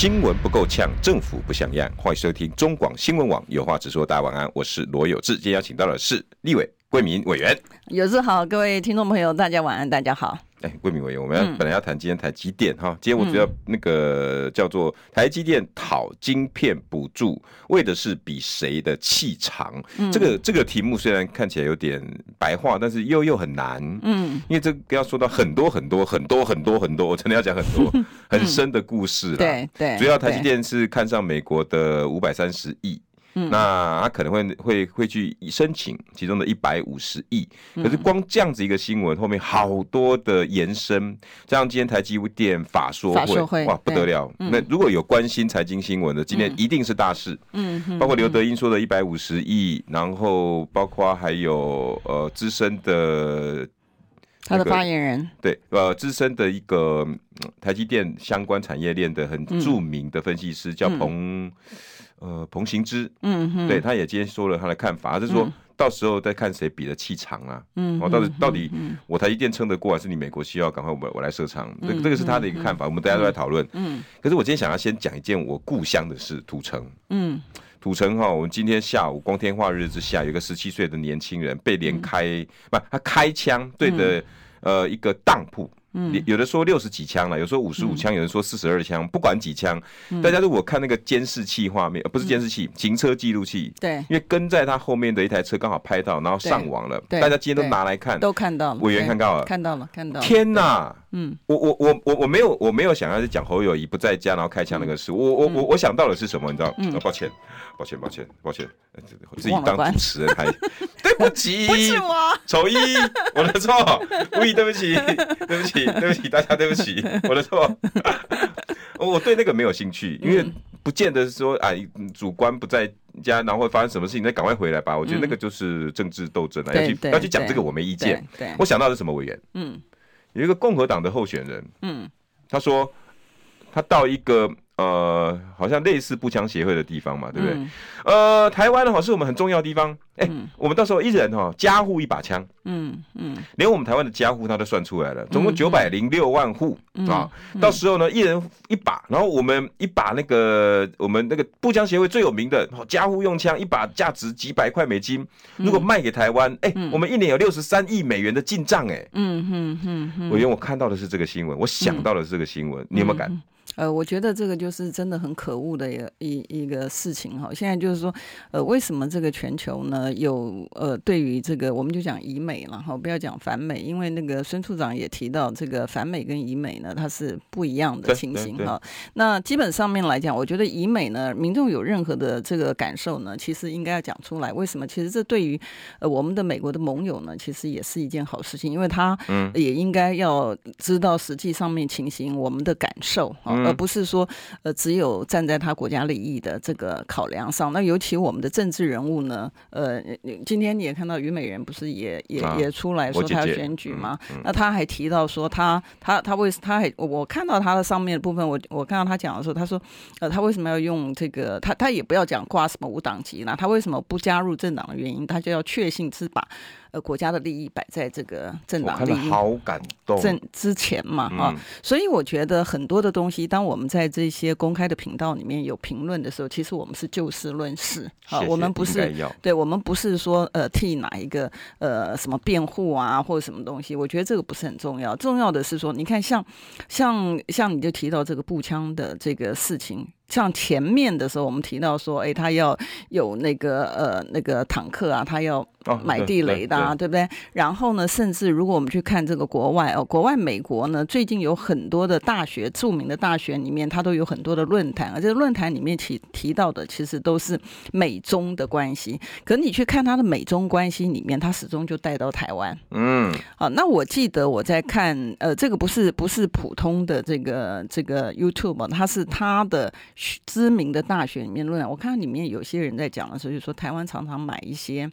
新闻不够呛，政府不像样。欢迎收听中广新闻网有话直说。大家晚安，我是罗有志。今天邀请到的是立委桂民委员。有志好，各位听众朋友，大家晚安，大家好。哎，桂民委员，我们要本来要谈今天台积电哈，今天我主要那个叫做台积电讨晶片补助，为的是比谁的气长。这个这个题目虽然看起来有点白话，但是又又很难。嗯，因为这个要说到很多很多很多很多很多，我真的要讲很多 很深的故事了。对对，主要台积电是看上美国的五百三十亿。嗯、那他可能会会会去申请其中的一百五十亿，可是光这样子一个新闻后面好多的延伸，像今天台积电法说会，哇不得了，嗯、那如果有关心财经新闻的，今天一定是大事。嗯，包括刘德英说的一百五十亿，然后包括还有呃资深的他的发言人，对呃资深的一个台积电相关产业链的很著名的分析师叫彭。嗯呃，彭行之，嗯哼，对，他也今天说了他的看法，他是说到时候再看谁比的气场啊，嗯，哦，到底到底我台积电撑得过，还是你美国需要赶快我我来设厂？这这个是他的一个看法，我们大家都在讨论，嗯，可是我今天想要先讲一件我故乡的事，土城，嗯，土城哈，我们今天下午光天化日之下，有个十七岁的年轻人被连开，不，他开枪对着呃一个当铺。嗯，有的说六十几枪了，有时候五十五枪，有人说四十二枪，不管几枪，大家如果看那个监视器画面，呃，不是监视器，行车记录器，对，因为跟在他后面的一台车刚好拍到，然后上网了，大家今天都拿来看，都看到了，委员看到了，看到了，看到了，天哪，嗯，我我我我我没有我没有想要去讲侯友宜不在家然后开枪那个事，我我我我想到的是什么？你知道？嗯，抱歉，抱歉，抱歉，抱歉，自己当主持人还 对不起，不是我，丑一，我的错，无意，对不起，对不起。对不起，大家对不起，我的错。我对那个没有兴趣，因为不见得说哎，主观不在家，然后会发生什么事情，那赶快回来吧。我觉得那个就是政治斗争啊，要去要去讲这个，我没意见。我想到的是什么委员？嗯，有一个共和党的候选人，嗯，他说他到一个。呃，好像类似步枪协会的地方嘛，对不对？嗯、呃，台湾的话是我们很重要的地方。哎、欸，嗯、我们到时候一人哈家户一把枪，嗯嗯，连我们台湾的家户他都算出来了，总共九百零六万户啊。到时候呢，一人一把，然后我们一把那个我们那个步枪协会最有名的家户用枪，一把价值几百块美金，如果卖给台湾，哎、欸，我们一年有六十三亿美元的进账，哎，嗯嗯嗯，我因为我看到的是这个新闻，我想到的是这个新闻，你有没有感？呃，我觉得这个就是真的很可恶的一一一个事情哈。现在就是说，呃，为什么这个全球呢有呃，对于这个我们就讲以美了哈，不要讲反美，因为那个孙处长也提到，这个反美跟以美呢，它是不一样的情形哈。那基本上面来讲，我觉得以美呢，民众有任何的这个感受呢，其实应该要讲出来。为什么？其实这对于呃我们的美国的盟友呢，其实也是一件好事情，因为他也应该要知道实际上面情形我们的感受啊。而不是说，呃，只有站在他国家利益的这个考量上。那尤其我们的政治人物呢，呃，今天你也看到虞美人不是也也也出来说他要选举吗？那他还提到说他他他为他还我看到他的上面的部分，我我看到他讲的时候，他说，呃，他为什么要用这个？他他也不要讲挂什么无党籍啦，他为什么不加入政党的原因？他就要确信是把。呃，国家的利益摆在这个政党利益好感动政之前嘛，啊、嗯，所以我觉得很多的东西，当我们在这些公开的频道里面有评论的时候，其实我们是就事论事啊，我们不是对，我们不是说呃替哪一个呃什么辩护啊或者什么东西，我觉得这个不是很重要，重要的是说，你看像像像你就提到这个步枪的这个事情。像前面的时候，我们提到说，哎，他要有那个呃那个坦克啊，他要买地雷的，啊，对不对？然后呢，甚至如果我们去看这个国外哦，国外美国呢，最近有很多的大学，著名的大学里面，它都有很多的论坛，而这个论坛里面提提到的，其实都是美中的关系。可你去看它的美中关系里面，它始终就带到台湾。嗯，好，那我记得我在看，呃，这个不是不是普通的这个这个 YouTube，它是它的。知名的大学里面论坛，我看到里面有些人在讲的时候，就说台湾常常买一些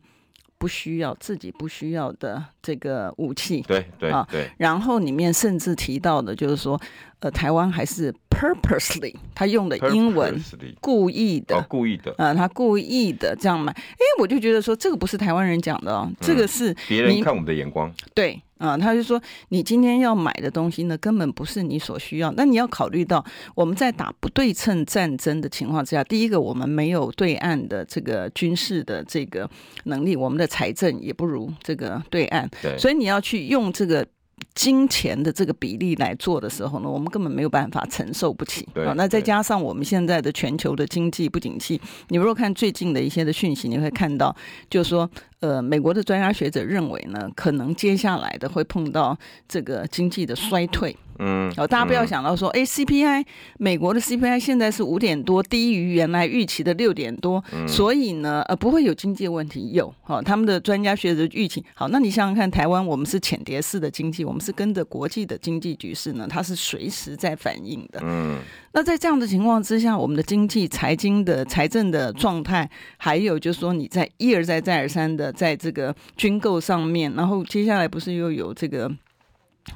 不需要自己不需要的这个武器。对对啊，对。然后里面甚至提到的就是说，呃，台湾还是 purposely，他用的英文故意的，哦，故意的，啊，他故意的这样买。哎，我就觉得说，这个不是台湾人讲的哦，这个是别人看我们的眼光。对。啊，他就说，你今天要买的东西呢，根本不是你所需要。那你要考虑到，我们在打不对称战争的情况之下，第一个，我们没有对岸的这个军事的这个能力，我们的财政也不如这个对岸，对，所以你要去用这个。金钱的这个比例来做的时候呢，我们根本没有办法承受不起。啊，那再加上我们现在的全球的经济不景气，你如果看最近的一些的讯息，你会看到，就是说，呃，美国的专家学者认为呢，可能接下来的会碰到这个经济的衰退。嗯，哦，大家不要想到说，哎、嗯，CPI，美国的 CPI 现在是五点多，低于原来预期的六点多，嗯，所以呢，呃，不会有经济问题。有，好，哦，他们的专家学者预期，好，那你想想看，台湾我们是浅碟式的经济，我们是跟着国际的经济局势呢，它是随时在反应的。嗯，那在这样的情况之下，我们的经济、财经的财政的状态，还有就是说你在一而再、再而三的在这个军购上面，然后接下来不是又有这个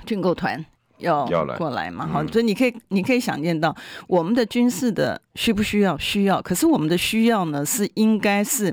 军购团。要过来嘛？好，所以你可以，你可以想见到我们的军事的需不需要？需要。可是我们的需要呢，是应该是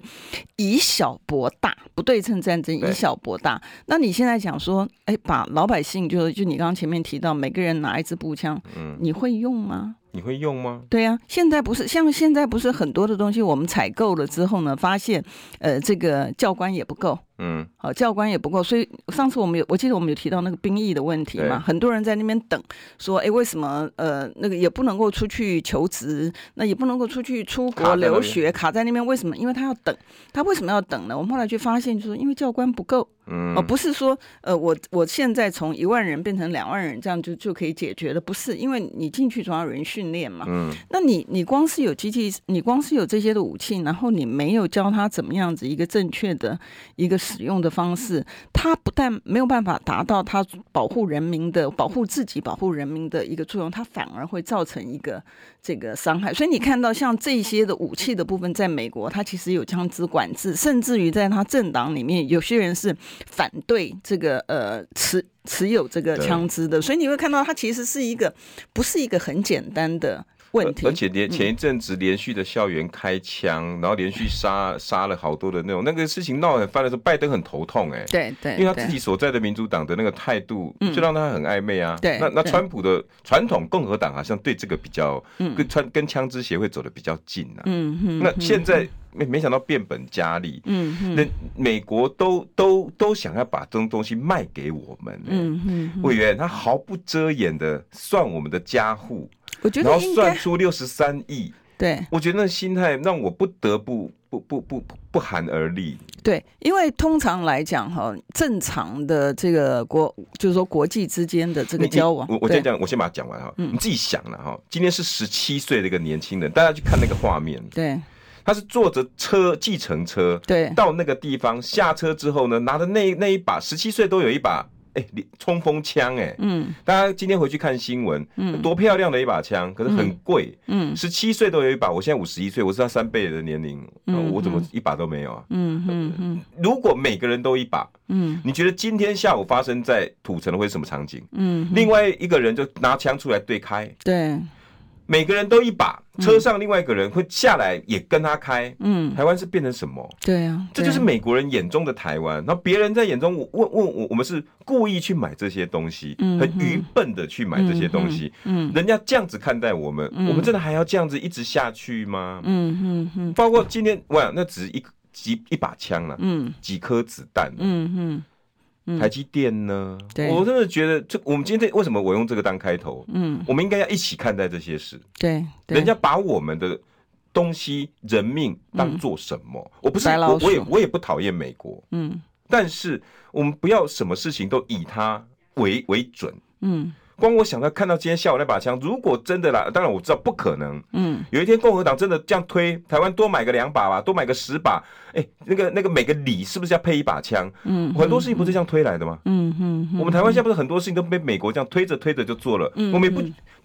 以小博大，不对称战争以小博大。那你现在讲说，哎，把老百姓就就你刚刚前面提到，每个人拿一支步枪，嗯，你会用吗？你会用吗？对呀、现在不是像现在不是很多的东西，我们采购了之后呢，发现呃，这个教官也不够。嗯，好，教官也不够，所以上次我们有，我记得我们有提到那个兵役的问题嘛，很多人在那边等，说，哎，为什么呃那个也不能够出去求职，那也不能够出去出国留学，卡在那边，为什么？因为他要等，他为什么要等呢？我们后来就发现，就是因为教官不够，嗯，哦，不是说呃我我现在从一万人变成两万人，这样就就可以解决了，不是，因为你进去总要人训练嘛，嗯，那你你光是有机器，你光是有这些的武器，然后你没有教他怎么样子一个正确的一个使用的方式，它不但没有办法达到它保护人民的、保护自己、保护人民的一个作用，它反而会造成一个这个伤害。所以你看到像这些的武器的部分，在美国，它其实有枪支管制，甚至于在它政党里面，有些人是反对这个呃持持有这个枪支的。所以你会看到，它其实是一个不是一个很简单的。问题，而且连前一阵子连续的校园开枪，嗯、然后连续杀杀了好多的那种那个事情闹得很翻的时候，拜登很头痛哎、欸，对对，因为他自己所在的民主党的那个态度，就让他很暧昧啊。对，那那川普的传统共和党好像对这个比较，跟川跟枪支协会走的比较近啊。嗯哼。那现在没没想到变本加厉，嗯嗯，那美国都都都想要把这种东西卖给我们、欸，嗯嗯，委员他毫不遮掩的算我们的家户。我觉得然后算出六十三亿，对，我觉得那心态让我不得不不不不不寒而栗。对，因为通常来讲哈，正常的这个国就是说国际之间的这个交往，我我先讲，我先把它讲完哈。你自己想了哈，今天是十七岁的一个年轻人，大家去看那个画面，对，他是坐着车计程车，对，到那个地方下车之后呢，拿着那那一把十七岁都有一把。哎，冲锋枪哎，嗯，大家今天回去看新闻，嗯，多漂亮的一把枪，可是很贵，嗯，十七岁都有一把，我现在五十一岁，我是他三倍的年龄，嗯，我怎么一把都没有啊？嗯嗯嗯，如果每个人都一把，嗯，你觉得今天下午发生在土城的会是什么场景？嗯，另外一个人就拿枪出来对开，对。每个人都一把，车上另外一个人会下来也跟他开。嗯，台湾是变成什么？对啊，这就是美国人眼中的台湾。然后别人在眼中，我问问我，我们是故意去买这些东西，很愚笨的去买这些东西。嗯，人家这样子看待我们，我们真的还要这样子一直下去吗？嗯嗯嗯。包括今天，哇，那只是一几一把枪了，嗯，几颗子弹，嗯嗯。台积电呢？对，我真的觉得这我们今天为什么我用这个当开头？嗯，我们应该要一起看待这些事。对，人家把我们的东西、人命当做什么？嗯、我不是我，我也我也不讨厌美国。嗯，但是我们不要什么事情都以它为为准。嗯。光我想到看到今天下午那把枪，如果真的啦，当然我知道不可能。嗯，有一天共和党真的这样推，台湾多买个两把吧，多买个十把，哎、欸，那个那个每个里是不是要配一把枪？嗯，很多事情不是这样推来的吗？嗯嗯，我们台湾现在不是很多事情都被美国这样推着推着就做了？嗯，我们也不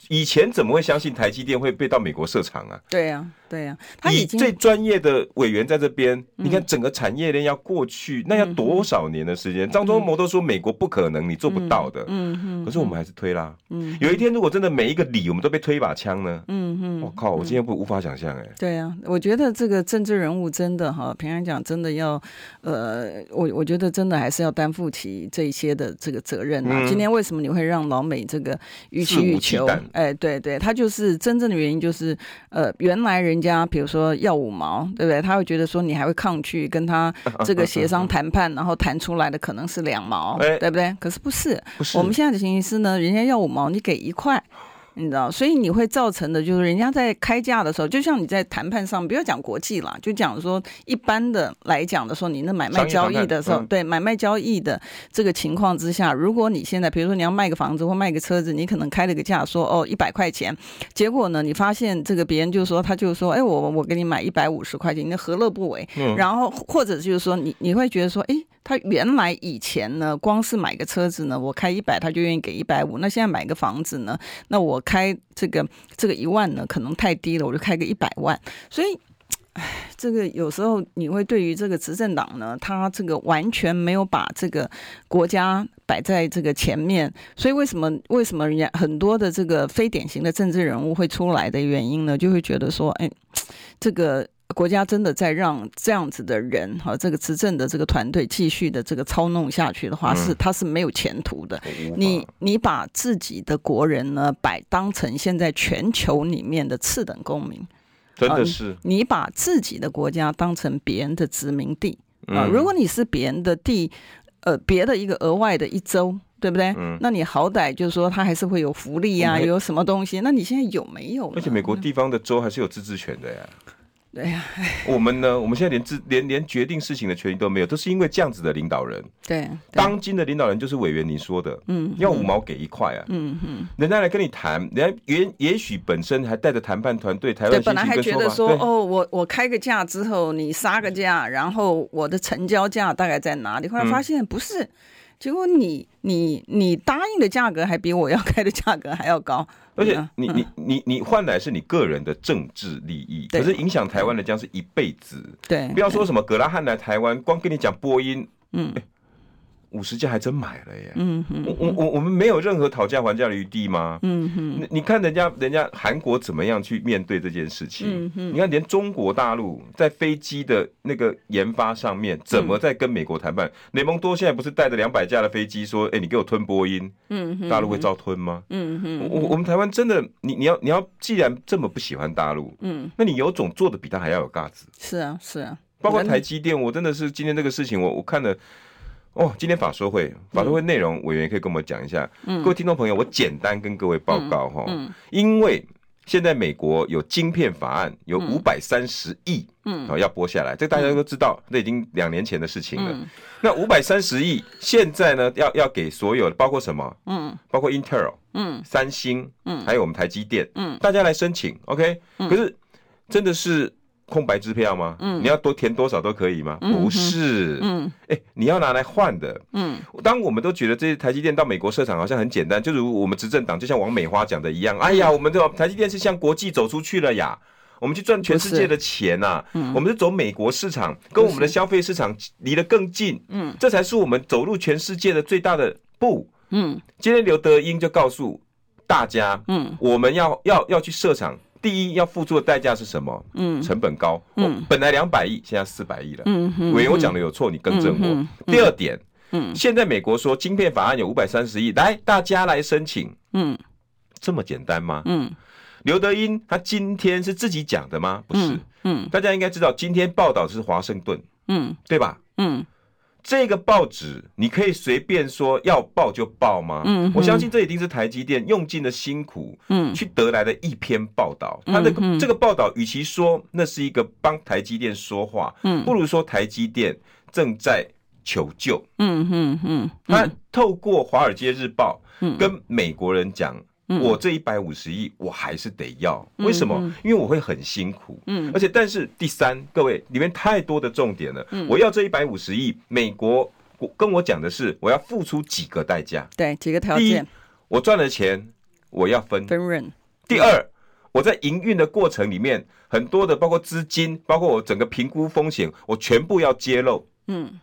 以前怎么会相信台积电会被到美国设厂啊？对啊。对呀，他已经最专业的委员在这边，你看整个产业链要过去，那要多少年的时间？张忠谋都说美国不可能，你做不到的。嗯嗯。可是我们还是推啦。嗯。有一天如果真的每一个里我们都被推一把枪呢？嗯哼。我靠！我今天不无法想象哎。对啊，我觉得这个政治人物真的哈，平常讲真的要，呃，我我觉得真的还是要担负起这一些的这个责任啊。今天为什么你会让老美这个予取予求？哎，对对，他就是真正的原因就是，呃，原来人家比如说要五毛，对不对？他会觉得说你还会抗拒跟他 这个协商谈判，然后谈出来的可能是两毛，对不对？可是不是，不是。我们现在的情形是呢，人家要五毛，你给一块。你知道，所以你会造成的就是人家在开价的时候，就像你在谈判上，不要讲国际了，就讲说一般的来讲的时候，你那买卖交易的时候，对买卖交易的这个情况之下，如果你现在比如说你要卖个房子或卖个车子，你可能开了个价说哦一百块钱，结果呢你发现这个别人就说他就说哎我我给你买一百五十块钱，你何乐不为？然后或者就是说你你会觉得说哎。他原来以前呢，光是买个车子呢，我开一百，他就愿意给一百五。那现在买个房子呢，那我开这个这个一万呢，可能太低了，我就开个一百万。所以，唉，这个有时候你会对于这个执政党呢，他这个完全没有把这个国家摆在这个前面。所以为什么为什么人家很多的这个非典型的政治人物会出来的原因呢？就会觉得说，哎，这个。国家真的在让这样子的人哈，这个执政的这个团队继续的这个操弄下去的话，是他是没有前途的。你你把自己的国人呢摆当成现在全球里面的次等公民，真的是你把自己的国家当成别人的殖民地啊！如果你是别人的地，呃，别的一个额外的一州，对不对？那你好歹就是说他还是会有福利啊，有什么东西？那你现在有没有？而且美国地方的州还是有自治权的呀。对呀，我们呢？我们现在连自连连决定事情的权利都没有，都是因为这样子的领导人。对，当今的领导人就是委员你说的，嗯，要五毛给一块啊，嗯嗯，人家来跟你谈，人家也也许本身还带着谈判团队，台湾对本来还觉得说，哦，我我开个价之后，你杀个价，然后我的成交价大概在哪里？后来发现不是。结果你你你答应的价格还比我要开的价格还要高，而且你你你你换来是你个人的政治利益，可是影响台湾的将是一辈子。对，不要说什么葛拉汉来台湾，光跟你讲波音，嗯。五十架还真买了耶！嗯哼，我我我我们没有任何讨价还价的余地吗？嗯哼，你你看人家人家韩国怎么样去面对这件事情？嗯哼，你看连中国大陆在飞机的那个研发上面，怎么在跟美国谈判？雷蒙多现在不是带着两百架的飞机说：“哎，你给我吞波音。”嗯哼，大陆会照吞吗？嗯哼，我我们台湾真的，你你要你要，既然这么不喜欢大陆，嗯，那你有种做的比他还要有架子。是啊，是啊，包括台积电，我真的是今天这个事情，我我看了。哦，今天法说会，法说会内容委员也可以跟我们讲一下。嗯，各位听众朋友，我简单跟各位报告哈。嗯，因为现在美国有晶片法案，有五百三十亿，嗯，要拨下来，这大家都知道，那已经两年前的事情了。那五百三十亿现在呢，要要给所有的，包括什么？嗯，包括 Intel，嗯，三星，嗯，还有我们台积电，嗯，大家来申请，OK。可是真的是。空白支票吗？嗯，你要多填多少都可以吗？不是，嗯，哎，你要拿来换的，嗯。当我们都觉得这些台积电到美国设厂好像很简单，就如我们执政党就像王美花讲的一样，哎呀，我们这个台积电是向国际走出去了呀，我们去赚全世界的钱呐，我们是走美国市场，跟我们的消费市场离得更近，嗯，这才是我们走入全世界的最大的步，嗯。今天刘德英就告诉大家，嗯，我们要要要去设厂。第一要付出的代价是什么？嗯，成本高。嗯，本来两百亿，现在四百亿了。嗯嗯，委员我讲的有错，你更正我。第二点，嗯，现在美国说晶片法案有五百三十亿，来大家来申请。嗯，这么简单吗？嗯，刘德英他今天是自己讲的吗？不是。嗯，大家应该知道，今天报道是华盛顿。嗯，对吧？嗯。这个报纸你可以随便说要报就报吗？嗯，我相信这一定是台积电用尽了辛苦，嗯，去得来的一篇报道。他的这个报道，与其说那是一个帮台积电说话，嗯，不如说台积电正在求救。嗯嗯嗯，他透过《华尔街日报》跟美国人讲。我这一百五十亿，我还是得要，为什么？因为我会很辛苦，嗯，而且但是第三，各位里面太多的重点了，嗯，我要这一百五十亿，美国跟我讲的是我要付出几个代价，对，几个条件。第一，我赚了钱，我要分分润。第二，我在营运的过程里面，很多的包括资金，包括我整个评估风险，我全部要揭露。嗯，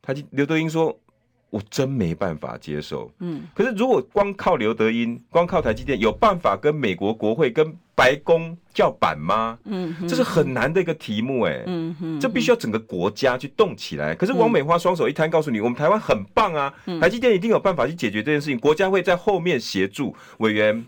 他刘德英说。我真没办法接受，嗯，可是如果光靠刘德英，光靠台积电，有办法跟美国国会、跟白宫叫板吗？嗯，这是很难的一个题目，哎，嗯哼，这必须要整个国家去动起来。可是王美花双手一摊，告诉你，我们台湾很棒啊，台积电一定有办法去解决这件事情，国家会在后面协助委员。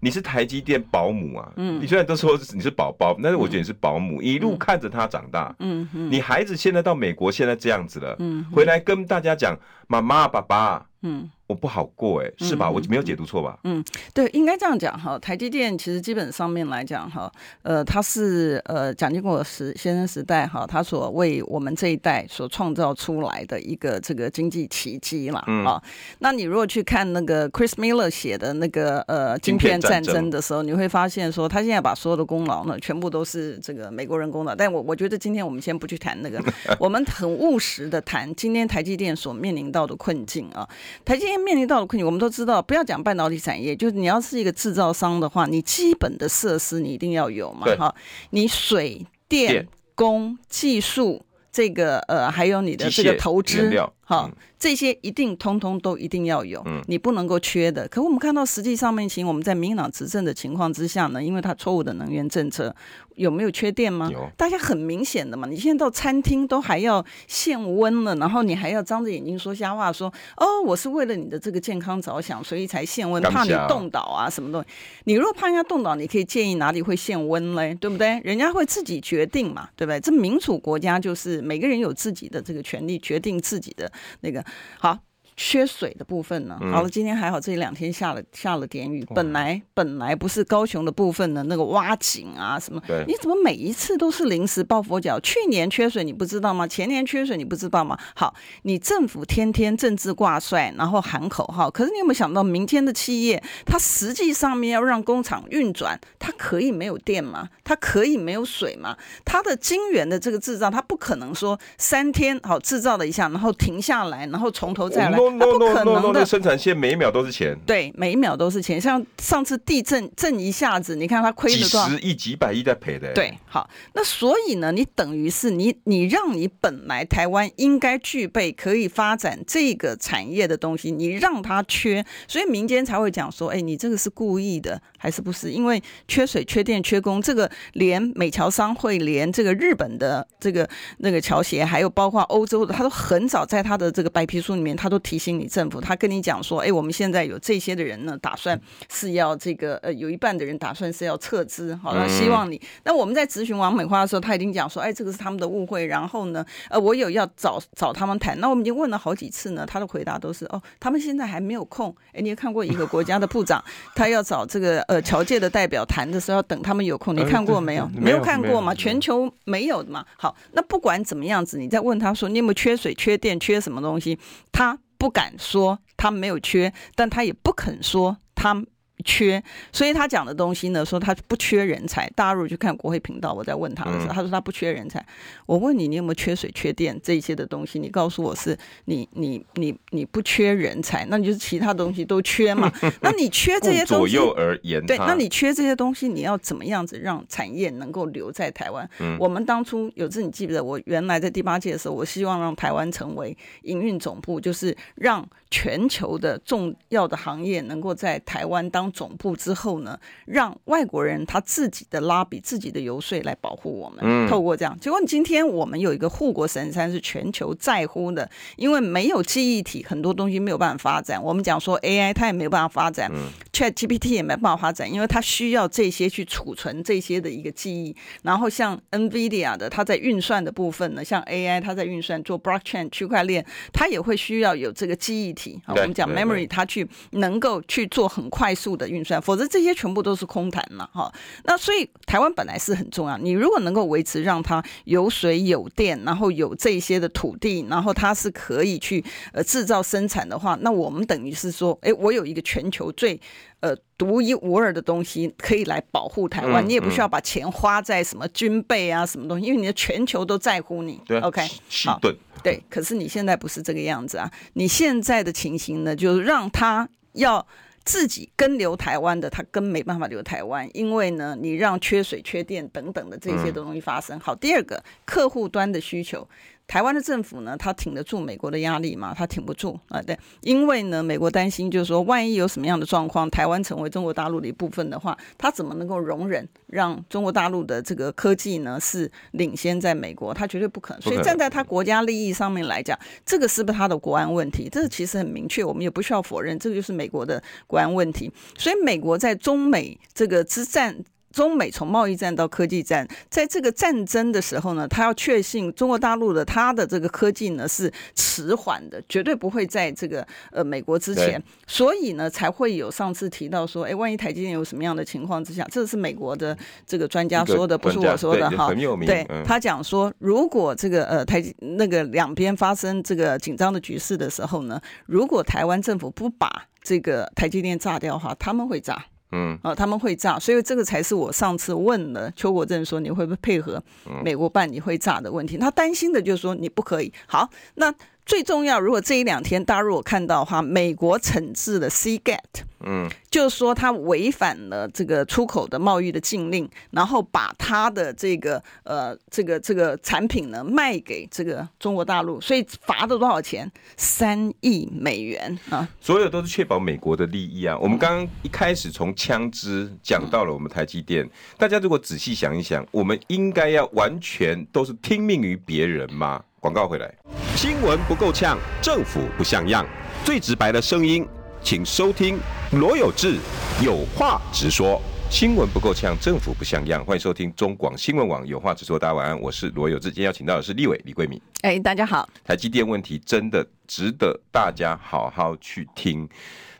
你是台积电保姆啊？嗯，你虽然都说你是宝宝，但是我觉得你是保姆，一路看着他长大。嗯嗯，你孩子现在到美国，现在这样子了，嗯，回来跟大家讲，妈妈、爸爸，嗯。我不好过哎、欸，是吧？嗯、我没有解读错吧？嗯，对，应该这样讲哈。台积电其实基本上面来讲哈，呃，它是呃蒋经国时先生时代哈，他所为我们这一代所创造出来的一个这个经济奇迹了啊。嗯、那你如果去看那个 Chris Miller 写的那个呃晶片战争的时候，你会发现说，他现在把所有的功劳呢，全部都是这个美国人功劳。但我我觉得今天我们先不去谈那个，我们很务实的谈今天台积电所面临到的困境啊，台积电。面临到的困境，我们都知道，不要讲半导体产业，就是你要是一个制造商的话，你基本的设施你一定要有嘛，哈，你水电工技术这个呃，还有你的这个投资，哈。这些一定通通都一定要有，你不能够缺的。可我们看到实际上面，情我们在民进党执政的情况之下呢，因为它错误的能源政策，有没有缺电吗？有，大家很明显的嘛。你现在到餐厅都还要限温了，然后你还要张着眼睛说瞎话，说哦，我是为了你的这个健康着想，所以才限温，怕你冻倒啊什么东西。你如果怕人家冻倒，你可以建议哪里会限温嘞，对不对？人家会自己决定嘛，对不对？这民主国家就是每个人有自己的这个权利，决定自己的那个。好，缺水的部分呢？好了，今天还好，这两天下了下了点雨。本来本来不是高雄的部分的那个挖井啊什么，你怎么每一次都是临时抱佛脚？去年缺水你不知道吗？前年缺水你不知道吗？好，你政府天天政治挂帅，然后喊口号，可是你有没有想到，明天的企业它实际上面要让工厂运转，它可以没有电吗？它可以没有水吗？它的晶圆的这个制造，它不可能说三天好制造了一下，然后停下来，然后从头再来。No no no no no，那生产线每一秒都是钱。对，每一秒都是钱。像上次地震震一下子，你看他亏了多少？几十亿、几百亿在赔的。对，好，那所以呢，你等于是你你让你本来台湾应该具备可以发展这个产业的东西，你让它缺，所以民间才会讲说，哎，你这个是故意的还是不是？因为缺水、缺电、缺工，这个连美侨商会、连这个日本的这个那个侨协，还有包括欧洲的，他都很早在他的这个白皮书里面，他都提醒你政府，他跟你讲说，哎，我们现在有这些的人呢，打算是要这个呃，有一半的人打算是要撤资，好了，希望你。那我们在咨询王美花的时候，他已经讲说，哎，这个是他们的误会。然后呢，呃，我有要找找他们谈。那我们已经问了好几次呢，他的回答都是，哦，他们现在还没有空。哎，你也看过一个国家的部长，他要找这个呃侨界的代表谈的时候，要等他们有空。你看过没有？没有看过吗？全球没有的嘛。好，那不管怎么样子，你再问他说，你有没有缺水、缺电、缺什么东西？他不敢说他没有缺，但他也不肯说他。缺，所以他讲的东西呢，说他不缺人才。大家如果去看国会频道，我在问他的时候，他说他不缺人才。我问你，你有没有缺水、缺电这些的东西？你告诉我是你，你，你，你不缺人才，那你就是其他东西都缺嘛？那你缺这些东西，左右而言，对，那你缺这些东西，你要怎么样子让产业能够留在台湾？我们当初有次你记不记得，我原来在第八届的时候，我希望让台湾成为营运总部，就是让全球的重要的行业能够在台湾当。总部之后呢，让外国人他自己的拉比、自己的游说来保护我们。嗯，透过这样，结果今天我们有一个护国神山是全球在乎的，因为没有记忆体，很多东西没有办法发展。我们讲说 AI，它也没有办法发展，ChatGPT 也没办法发展，因为它需要这些去储存这些的一个记忆。然后像 NVIDIA 的，它在运算的部分呢，像 AI，它在运算做 Blockchain 区块链，它也会需要有这个记忆体。我们讲 Memory，它去能够去做很快速的。的运算，否则这些全部都是空谈嘛哈。那所以台湾本来是很重要，你如果能够维持让它有水有电，然后有这些的土地，然后它是可以去呃制造生产的话，那我们等于是说，哎，我有一个全球最呃独一无二的东西可以来保护台湾，嗯、你也不需要把钱花在什么军备啊什么东西，因为你的全球都在乎你。对，OK，好，对。可是你现在不是这个样子啊，你现在的情形呢，就是让他要。自己跟留台湾的，他跟没办法留台湾，因为呢，你让缺水、缺电等等的这些的东西发生。好，第二个客户端的需求。台湾的政府呢，他挺得住美国的压力吗？他挺不住啊，对，因为呢，美国担心就是说，万一有什么样的状况，台湾成为中国大陆的一部分的话，他怎么能够容忍让中国大陆的这个科技呢是领先在美国？他绝对不可能。所以站在他国家利益上面来讲，这个是不是他的国安问题？这个其实很明确，我们也不需要否认，这个就是美国的国安问题。所以美国在中美这个之战。中美从贸易战到科技战，在这个战争的时候呢，他要确信中国大陆的他的这个科技呢是迟缓的，绝对不会在这个呃美国之前，所以呢才会有上次提到说，哎，万一台积电有什么样的情况之下，这是美国的这个专家说的，不是我说的哈。对，他讲说，如果这个呃台那个两边发生这个紧张的局势的时候呢，如果台湾政府不把这个台积电炸掉的话，他们会炸。嗯，啊，他们会炸，所以这个才是我上次问了邱国正说，你会不会配合美国办你会炸的问题，他担心的就是说你不可以。好，那。最重要，如果这一两天大家如果看到的话，美国惩治了 Seagate，嗯，就是说他违反了这个出口的贸易的禁令，然后把他的这个呃这个这个产品呢卖给这个中国大陆，所以罚了多少钱？三亿美元啊！所有都是确保美国的利益啊！我们刚刚一开始从枪支讲到了我们台积电，大家如果仔细想一想，我们应该要完全都是听命于别人吗？广告回来，新闻不够呛，政府不像样，最直白的声音，请收听罗有志有话直说。新闻不够呛，政府不像样，欢迎收听中广新闻网有话直说。大家晚安，我是罗有志，今天要请到的是立委李桂敏。哎，大家好。台积电问题真的值得大家好好去听。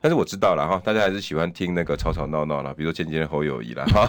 但是我知道了哈，大家还是喜欢听那个吵吵闹闹了，比如说渐渐侯友谊了哈，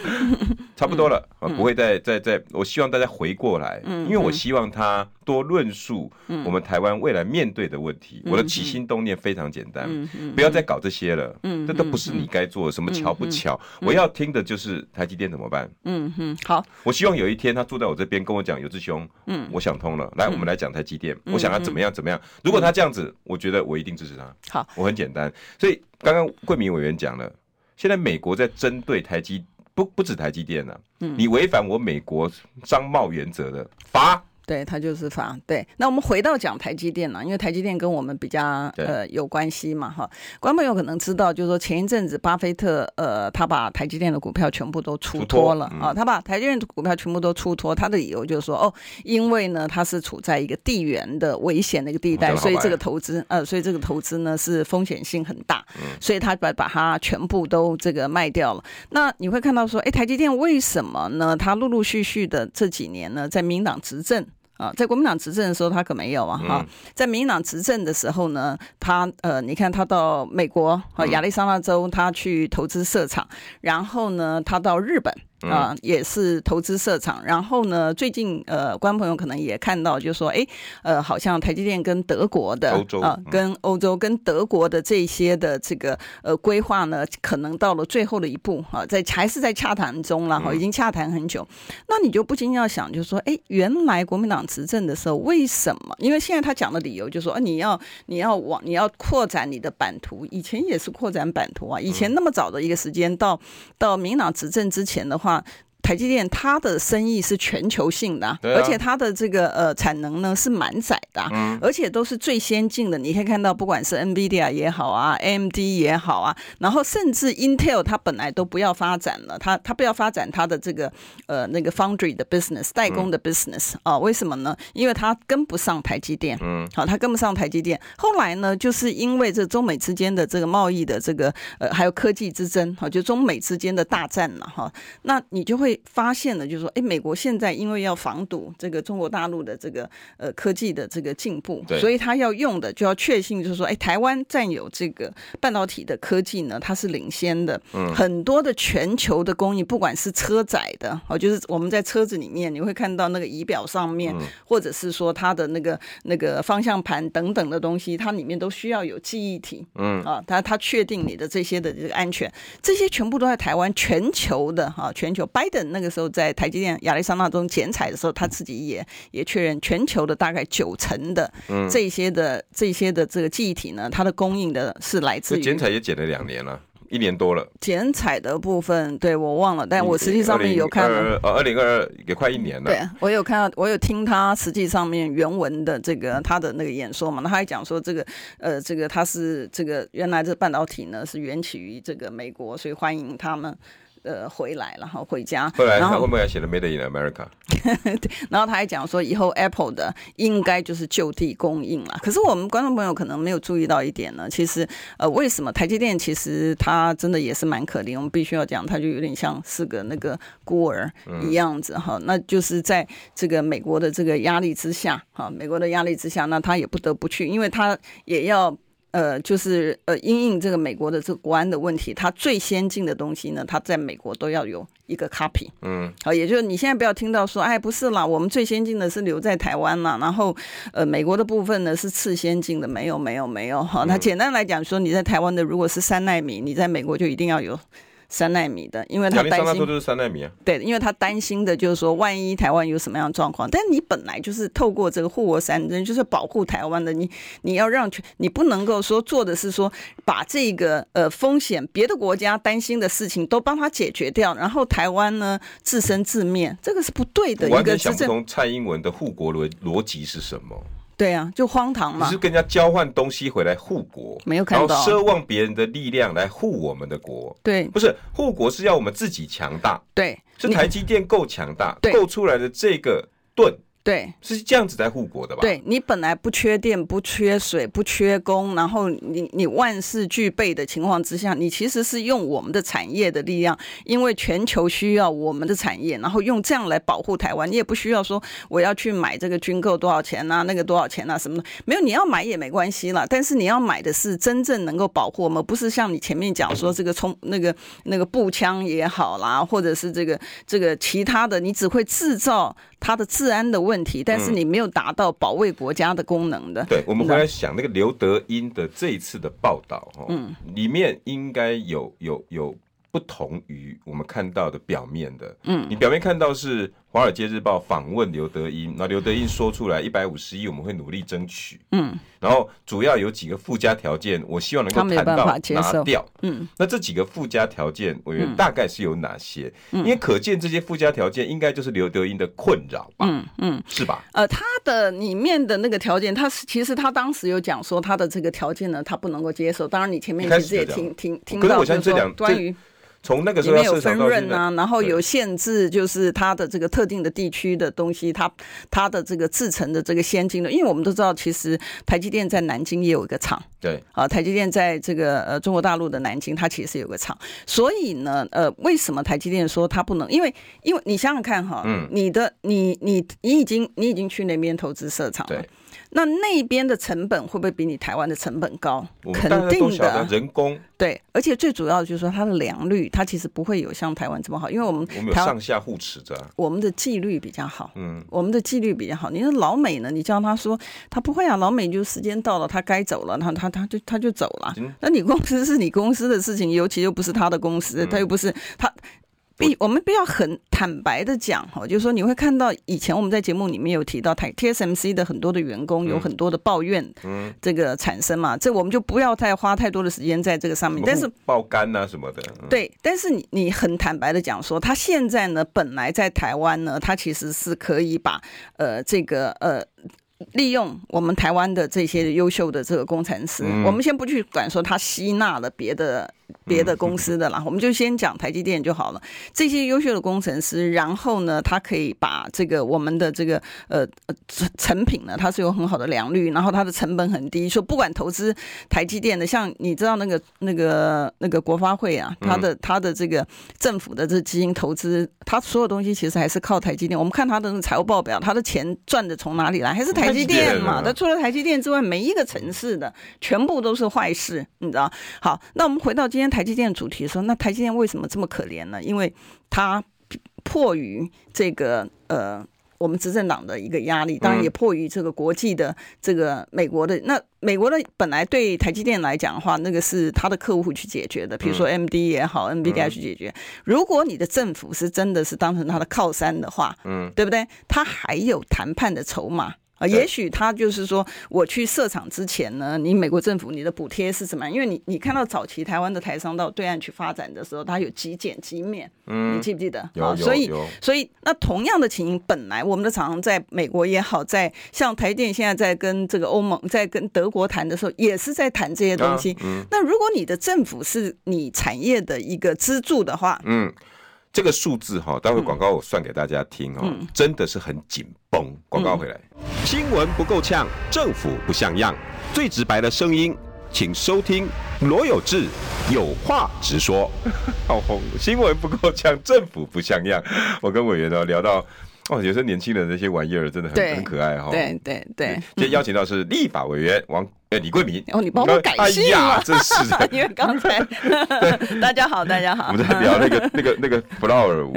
差不多了，不会再再再，我希望大家回过来，因为我希望他多论述我们台湾未来面对的问题。我的起心动念非常简单，不要再搞这些了，这都不是你该做的，什么巧不巧？我要听的就是台积电怎么办？嗯嗯，好，我希望有一天他坐在我这边跟我讲，有志兄，嗯，我想通了，来，我们来讲台积电，我想要怎么样怎么样。如果他这样子，我觉得我一定支持他。好，我很简单。所以刚刚桂敏委员讲了，现在美国在针对台积不不止台积电了，你违反我美国商贸原则的罚。对，他就是法对。那我们回到讲台积电了，因为台积电跟我们比较呃有关系嘛哈。观众朋友可能知道，就是说前一阵子巴菲特呃他把台积电的股票全部都出脱了啊，他把台积电的股票全部都出脱，他的理由就是说哦，因为呢他是处在一个地缘的危险的一个地带，所以这个投资呃，所以这个投资呢是风险性很大，所以他把把它全部都这个卖掉了。那你会看到说，哎，台积电为什么呢？他陆陆续续的这几年呢，在民党执政。啊，在国民党执政的时候，他可没有啊！哈，在民进党执政的时候呢，他呃，你看他到美国啊，亚利桑那州，他去投资设厂，然后呢，他到日本。啊、呃，也是投资设厂，然后呢，最近呃，观众朋友可能也看到，就是说，哎，呃，好像台积电跟德国的啊、呃，跟欧洲跟德国的这些的这个呃规划呢，可能到了最后的一步哈、呃，在还是在洽谈中了哈，已经洽谈很久。那你就不禁要想，就是说，哎，原来国民党执政的时候，为什么？因为现在他讲的理由就是说，啊，你要你要往你要扩展你的版图，以前也是扩展版图啊，以前那么早的一个时间，到到民党执政之前的话。enfin, 台积电它的生意是全球性的，而且它的这个呃产能呢是满载的，而且都是最先进的。你可以看到，不管是 NVIDIA 也好啊，AMD 也好啊，然后甚至 Intel 它本来都不要发展了，它它不要发展它的这个呃那个 Foundry 的 business 代工的 business 啊？为什么呢？因为它跟不上台积电，嗯，好，它跟不上台积电。后来呢，就是因为这中美之间的这个贸易的这个呃还有科技之争，哈，就中美之间的大战了哈，那你就会。发现了，就是说，哎，美国现在因为要防堵这个中国大陆的这个呃科技的这个进步，所以他要用的就要确信，就是说，哎，台湾占有这个半导体的科技呢，它是领先的。嗯，很多的全球的工艺，不管是车载的，哦，就是我们在车子里面你会看到那个仪表上面，或者是说它的那个那个方向盘等等的东西，它里面都需要有记忆体。嗯，啊，它它确定你的这些的这个安全，这些全部都在台湾全球的哈，全球拜登。那个时候在台积电亚利桑那中剪彩的时候，他自己也也确认，全球的大概九成的这些的、嗯、这些的这个记忆体呢，它的供应的是来自于剪彩也剪了两年了。一年多了，剪彩的部分对我忘了，但我实际上面有看，呃，二零二二也快一年了。对，我有看到，我有听他实际上面原文的这个他的那个演说嘛，他还讲说这个呃，这个他是这个原来这半导体呢是源起于这个美国，所以欢迎他们。呃，回来然后回家，后来他后面还写了 Made in America，对，然后他还讲说，以后 Apple 的应该就是就地供应了。可是我们观众朋友可能没有注意到一点呢，其实呃，为什么台积电其实它真的也是蛮可怜，我们必须要讲，它就有点像是个那个孤儿一样子哈、嗯，那就是在这个美国的这个压力之下哈，美国的压力之下，那他也不得不去，因为他也要。呃，就是呃，因应这个美国的这个国安的问题，它最先进的东西呢，它在美国都要有一个 copy。嗯，好，也就是你现在不要听到说，哎，不是啦，我们最先进的是留在台湾啦，然后呃，美国的部分呢是次先进的，没有，没有，没有。好，那简单来讲说，你在台湾的如果是三纳米，你在美国就一定要有。三纳米的，因为他担心，就是三纳米啊。对，因为他担心的就是说，万一台湾有什么样的状况，但你本来就是透过这个护国三针，就是保护台湾的，你你要让全，你不能够说做的是说把这个呃风险，别的国家担心的事情都帮他解决掉，然后台湾呢自生自灭，这个是不对的。一个完全想不通蔡英文的护国逻逻辑是什么？对啊，就荒唐嘛！你是跟人家交换东西回来护国，没有看到，然后奢望别人的力量来护我们的国。对，不是护国是要我们自己强大。对，是台积电够强大，够出来的这个盾。对，是这样子在护国的吧？对，你本来不缺电、不缺水、不缺工，然后你你万事俱备的情况之下，你其实是用我们的产业的力量，因为全球需要我们的产业，然后用这样来保护台湾。你也不需要说我要去买这个军购多少钱啊，那个多少钱啊什么的，没有，你要买也没关系了。但是你要买的是真正能够保护我们，不是像你前面讲说这个冲那个那个步枪也好啦，或者是这个这个其他的，你只会制造。它的治安的问题，但是你没有达到保卫国家的功能的。嗯、对，我们回来想那个刘德英的这一次的报道，嗯，里面应该有有有不同于我们看到的表面的，嗯，你表面看到是。《华尔街日报》访问刘德英，那刘德英说出来一百五十亿，我们会努力争取。嗯，然后主要有几个附加条件，我希望能够谈到拿掉。嗯，那这几个附加条件，我觉得大概是有哪些？嗯，因为可见这些附加条件应该就是刘德英的困扰吧？嗯嗯，是吧？呃，他的里面的那个条件，他是其实他当时有讲说他的这个条件呢，他不能够接受。当然，你前面其实也听听听到，关于。从那个时候里面有分润啊，然后有限制，就是它的这个特定的地区的东西，它它的这个制成的这个先进的，因为我们都知道，其实台积电在南京也有一个厂，对，啊，台积电在这个呃中国大陆的南京，它其实有个厂，所以呢，呃，为什么台积电说它不能？因为因为你想想看哈，嗯，你的你你你已经你已经去那边投资设厂了。对那那边的成本会不会比你台湾的成本高？肯定的，人工对，而且最主要的就是说它的良率，它其实不会有像台湾这么好，因为我们我们有上下互持着，我们的纪律比较好，嗯，我们的纪律比较好。你说老美呢？你叫他说他不会啊，老美就时间到了，他该走了，他他他就他就走了。那你公司是你公司的事情，尤其又不是他的公司，他又不是他。必我们必要很坦白的讲哈，就是说你会看到以前我们在节目里面有提到台 TSMC 的很多的员工有很多的抱怨，嗯，这个产生嘛，这我们就不要太花太多的时间在这个上面。但是爆肝啊什么的，对，但是你你很坦白的讲说，他现在呢本来在台湾呢，他其实是可以把呃这个呃。利用我们台湾的这些优秀的这个工程师，嗯、我们先不去管说他吸纳了别的别的公司的啦，嗯、我们就先讲台积电就好了。这些优秀的工程师，然后呢，他可以把这个我们的这个呃成成品呢，它是有很好的良率，然后它的成本很低。说不管投资台积电的，像你知道那个那个那个国发会啊，他的他的这个政府的这基金投资，它所有东西其实还是靠台积电。我们看他的财务报表，他的钱赚的从哪里来？还是台。台积电嘛，那除了台积电之外，每一个城市的全部都是坏事，你知道？好，那我们回到今天台积电主题说，那台积电为什么这么可怜呢？因为它迫于这个呃。我们执政党的一个压力，当然也迫于这个国际的这个美国的那。美国的本来对台积电来讲的话，那个是他的客户去解决的，比如说 AMD 也好，NVIDIA 去解决。如果你的政府是真的是当成他的靠山的话，嗯，对不对？他还有谈判的筹码。啊，也许他就是说，我去设厂之前呢，你美国政府你的补贴是什么？因为你你看到早期台湾的台商到对岸去发展的时候，他有极减极免，嗯，你记不记得？有，所以所以那同样的情形，本来我们的厂商在美国也好，在像台电现在在跟这个欧盟在跟德国谈的时候，也是在谈这些东西。啊嗯、那如果你的政府是你产业的一个支柱的话，嗯。这个数字哈，待会广告我算给大家听哦，真的是很紧绷。广告回来，新闻不够呛，政府不像样，最直白的声音，请收听罗有志有话直说。好红，新闻不够呛，政府不像样。我跟委员呢聊到。哦，有时候年轻人那些玩意儿真的很很可爱哈。对对对，今天邀请到是立法委员王呃李桂明。哦，你帮我改姓了。哎呀，真是的。因为刚才 大家好，大家好。我们在聊那个那个那个 flower 舞。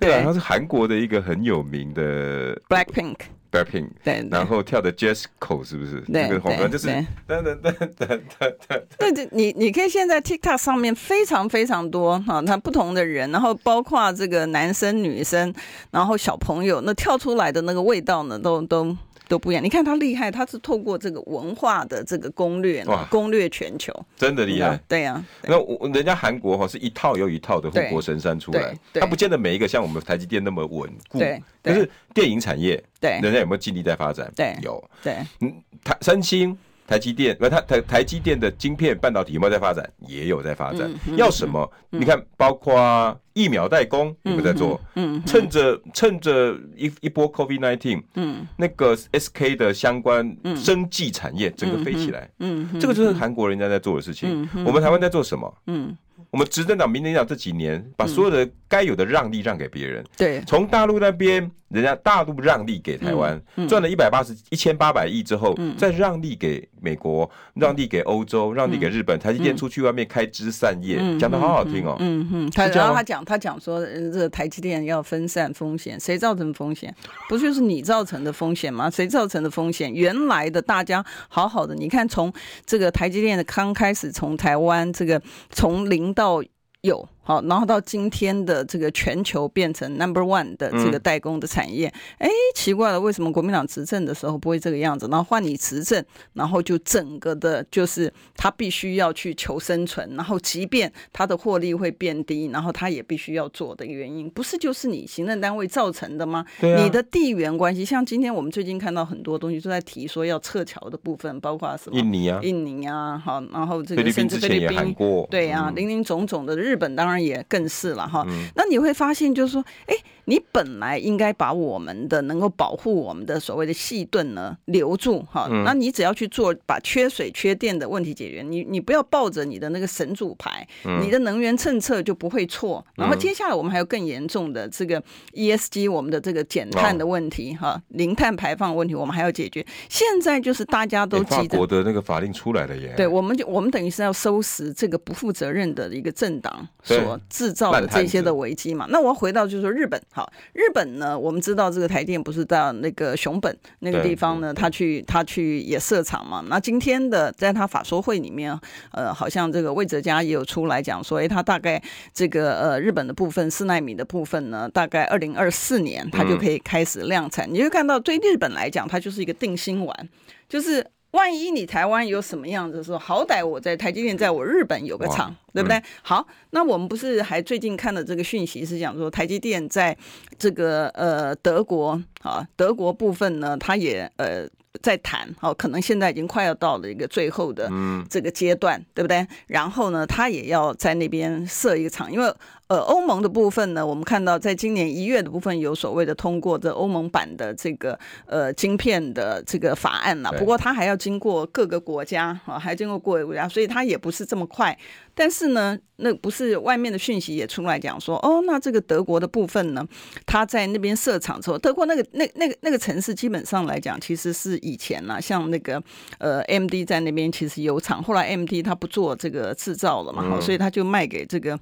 对啊，他是韩国的一个很有名的 Blackpink。Blackpink，对，然后跳的 Jesco 是不是？那个红歌就是噔噔噔噔噔。对对，你你可以现在 TikTok 上面非常非常多哈，他不同的人，然后包括这个男生女生，然后小朋友，那跳出来的那个味道呢，都都都不一样。你看他厉害，他是透过这个文化的这个攻略，哇，攻略全球，真的厉害。对呀，那我人家韩国哈是一套又一套的护国神山出来，他不见得每一个像我们台积电那么稳固，对，可是电影产业。对，人家有没有尽力在发展？对，有。对，嗯，台三星、台积电，那它台台积电的晶片半导体有没有在发展？也有在发展。要什么？你看，包括疫苗代工有没有在做？嗯，趁着趁着一一波 COVID nineteen，嗯，那个 SK 的相关生技产业整个飞起来，嗯，这个就是韩国人家在做的事情。我们台湾在做什么？嗯。我们执政党、民进党这几年把所有的该有的让利让给别人，对，从大陆那边，人家大陆让利给台湾，赚了一百八十一千八百亿之后，再让利给美国，让利给欧洲，让利给日本，台积电出去外面开枝散叶，讲的好好听哦。嗯嗯，他然后他讲，他讲说，这个台积电要分散风险，谁造成风险？不就是你造成的风险吗？谁造成的风险？原来的大家好好的，你看从这个台积电的刚开始从台湾这个从零到到有。好，然后到今天的这个全球变成 number one 的这个代工的产业，哎、嗯，奇怪了，为什么国民党执政的时候不会这个样子？然后换你执政，然后就整个的，就是他必须要去求生存，然后即便他的获利会变低，然后他也必须要做的原因，不是就是你行政单位造成的吗？对啊、你的地缘关系，像今天我们最近看到很多东西都在提说要撤侨的部分，包括什么印尼啊，印尼啊，好，然后这个甚至菲律宾，对啊，林林总总的，日本当然也更是了哈。那你会发现，就是说，哎。你本来应该把我们的能够保护我们的所谓的细盾呢留住哈，嗯、那你只要去做把缺水缺电的问题解决，你你不要抱着你的那个神主牌，嗯、你的能源政策就不会错。然后接下来我们还有更严重的这个 ESG，我们的这个减碳的问题哈，哦、零碳排放问题我们还要解决。现在就是大家都记得，法国的那个法令出来了耶，对，我们就我们等于是要收拾这个不负责任的一个政党所制造的这些的危机嘛。那我要回到就是说日本。好，日本呢，我们知道这个台电不是到那个熊本那个地方呢，他去他去也设厂嘛。那今天的在他法说会里面，呃，好像这个魏哲家也有出来讲说，哎，他大概这个呃日本的部分四纳米的部分呢，大概二零二四年他就可以开始量产。嗯、你会看到，对日本来讲，它就是一个定心丸，就是。万一你台湾有什么样子的时候，好歹我在台积电，在我日本有个厂，对不对？嗯、好，那我们不是还最近看的这个讯息是讲说，台积电在这个呃德国啊，德国部分呢，它也呃。在谈哦，可能现在已经快要到了一个最后的这个阶段，嗯、对不对？然后呢，他也要在那边设一个厂，因为呃，欧盟的部分呢，我们看到在今年一月的部分有所谓的通过这欧盟版的这个呃晶片的这个法案了。不过它还要经过各个国家啊，还经过各个国家，所以它也不是这么快。但是呢，那不是外面的讯息也出来讲说，哦，那这个德国的部分呢，他在那边设厂之后，德国那个那那个那个城市基本上来讲，其实是以前呢，像那个呃 AMD 在那边其实有厂，后来 AMD 他不做这个制造了嘛，嗯、所以他就卖给这个。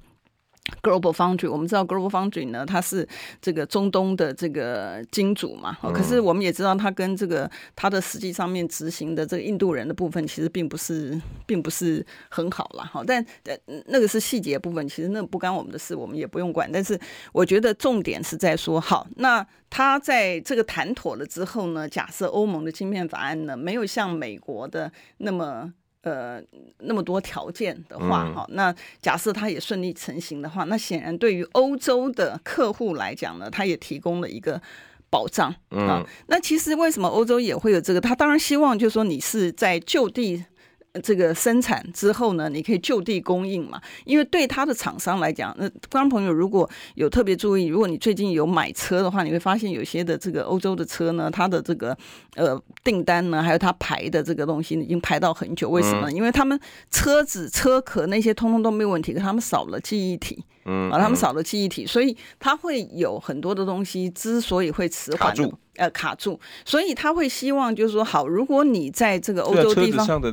Global Foundry，我们知道 Global Foundry 呢，它是这个中东的这个金主嘛。嗯、可是我们也知道，它跟这个它的实际上面执行的这个印度人的部分，其实并不是，并不是很好了哈。但呃，那个是细节部分，其实那不干我们的事，我们也不用管。但是我觉得重点是在说，好，那他在这个谈妥了之后呢，假设欧盟的芯片法案呢，没有像美国的那么。呃，那么多条件的话，哈、嗯，那假设它也顺利成型的话，那显然对于欧洲的客户来讲呢，它也提供了一个保障，嗯、啊，那其实为什么欧洲也会有这个？他当然希望就是说你是在就地。这个生产之后呢，你可以就地供应嘛？因为对他的厂商来讲，那观众朋友如果有特别注意，如果你最近有买车的话，你会发现有些的这个欧洲的车呢，它的这个呃订单呢，还有它排的这个东西已经排到很久。为什么？嗯、因为他们车子车壳那些通通都没有问题，可他们少了记忆体，嗯，啊，他们少了记忆体，所以它会有很多的东西之所以会迟缓。呃，卡住，所以他会希望就是说，好，如果你在这个欧洲地方，车子上的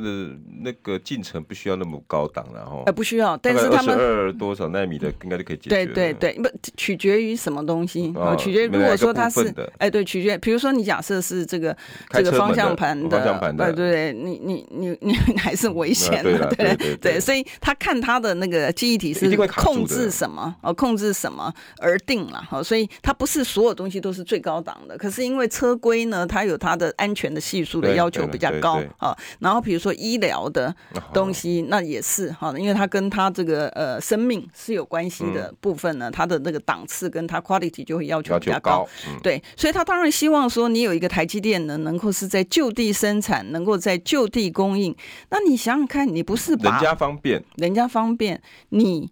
那个进程不需要那么高档，然后呃不需要，但是他们二多少纳米的应该就可以解决。对对对，不取决于什么东西，哦，取决于如果说它是哎对，取决，比如说你假设是这个这个方向盘的，方向盘的，对对，你你你你还是危险的，对对对，所以他看他的那个记忆体是控制什么哦，控制什么而定了哈，所以它不是所有东西都是最高档的，可是因为车规呢，它有它的安全的系数的要求比较高啊。然后比如说医疗的东西，那也是哈，因为它跟它这个呃生命是有关系的部分呢，它的那个档次跟它 quality 就会要求比较高。对，所以他当然希望说你有一个台积电呢，能够是在就地生产，能够在就地供应。那你想想看，你不是把人家方便，人家方便，你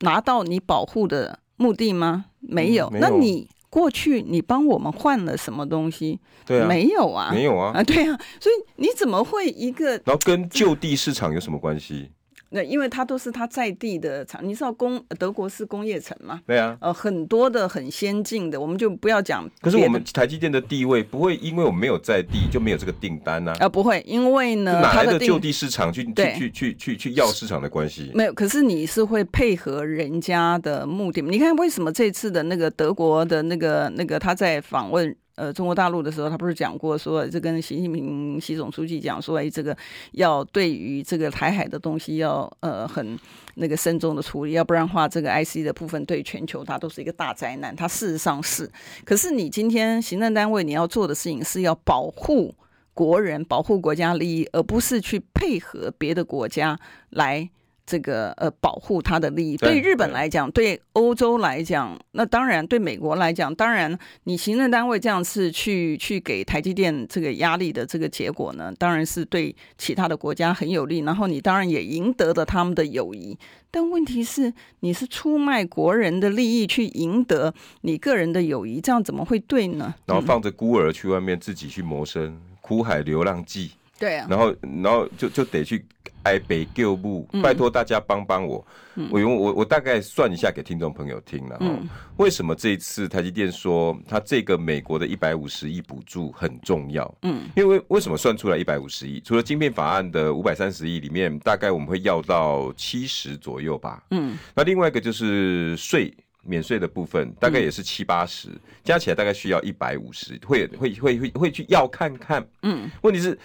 拿到你保护的目的吗？没有，那你。过去你帮我们换了什么东西？对啊，没有啊，没有啊，啊，对啊，所以你怎么会一个？然后跟就地市场有什么关系？那因为它都是它在地的厂，你知道工德国是工业城嘛？对啊，呃，很多的很先进的，我们就不要讲。可是我们台积电的地位不会因为我们没有在地就没有这个订单呢？啊，不会，因为呢，哪来的就地市场去去去去去要市场的关系？没有，可是你是会配合人家的目的。你看为什么这次的那个德国的那个那个他在访问？呃，中国大陆的时候，他不是讲过说，这跟习近平习总书记讲说，哎，这个要对于这个台海的东西要呃很那个慎重的处理，要不然话，这个 IC 的部分对全球它都是一个大灾难。它事实上是，可是你今天行政单位你要做的事情是要保护国人，保护国家利益，而不是去配合别的国家来。这个呃，保护他的利益，对日本来讲，对欧洲来讲，那当然对美国来讲，当然你行政单位这样子去去给台积电这个压力的这个结果呢，当然是对其他的国家很有利，然后你当然也赢得了他们的友谊。但问题是，你是出卖国人的利益去赢得你个人的友谊，这样怎么会对呢？然后放着孤儿去外面自己去谋生，苦海流浪记。对啊，然后然后就就得去挨北救部，拜托大家帮帮我。嗯、我用我我大概算一下给听众朋友听了。嗯，为什么这一次台积电说它这个美国的一百五十亿补助很重要？嗯，因为为什么算出来一百五十亿？除了晶片法案的五百三十亿里面，大概我们会要到七十左右吧。嗯，那另外一个就是税免税的部分，大概也是七八十，加起来大概需要一百五十，会会会会会去要看看。嗯，问题是。